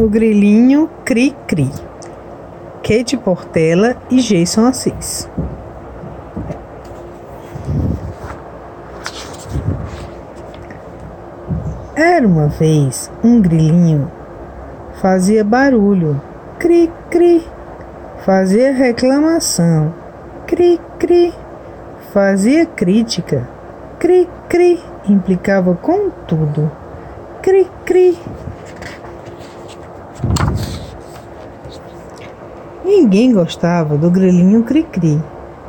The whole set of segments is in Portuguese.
O Grilinho Cri-Cri. Kate Portela e Jason Assis. Era uma vez um grilinho, fazia barulho, cri-cri, fazia reclamação, cri-cri, fazia crítica, cri-cri, implicava com tudo, cri-cri. Ninguém gostava do grilinho cri-cri.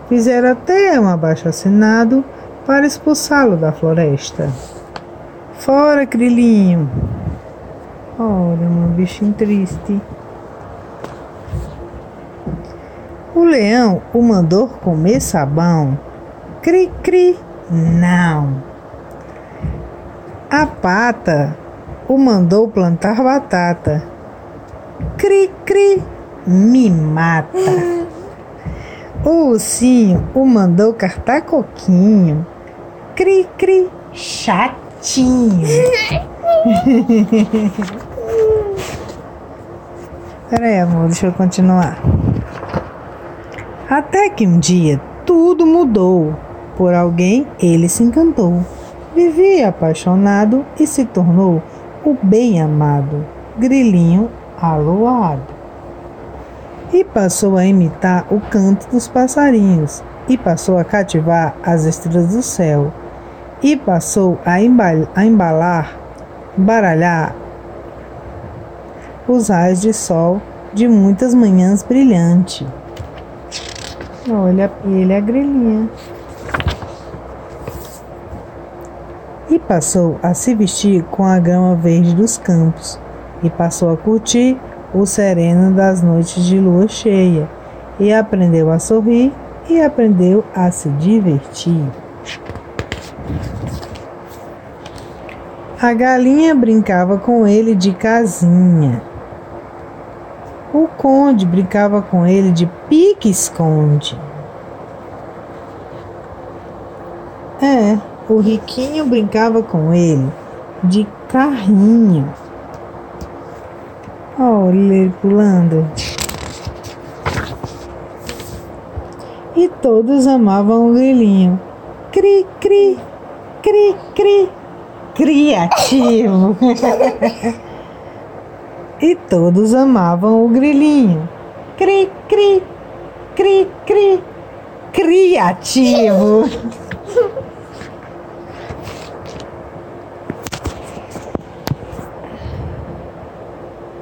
Fizeram até um abaixo-assinado para expulsá-lo da floresta. Fora, grilinho! Ora, meu bichinho triste. O leão o mandou comer sabão. Cri, cri, não. A pata o mandou plantar batata. Cri, cri, me mata. O ursinho o mandou cartar coquinho. Cri, cri, chatinho. Peraí, amor, deixa eu continuar. Até que um dia tudo mudou. Por alguém ele se encantou. Vivia apaixonado e se tornou o bem amado, grilinho aloado e passou a imitar o canto dos passarinhos, e passou a cativar as estrelas do céu, e passou a, a embalar, baralhar os raios de sol de muitas manhãs brilhantes. Olha, ele é a grelhinha. E passou a se vestir com a grama verde dos campos, e passou a curtir o sereno das noites de lua cheia, e aprendeu a sorrir e aprendeu a se divertir. A galinha brincava com ele de casinha. O conde brincava com ele de pique-esconde. É, o riquinho brincava com ele de carrinho. Olha ele pulando. E todos amavam o grilinho. Cri, cri, cri, cri. Criativo. e todos amavam o grilinho. Cri, cri, cri, cri. Criativo.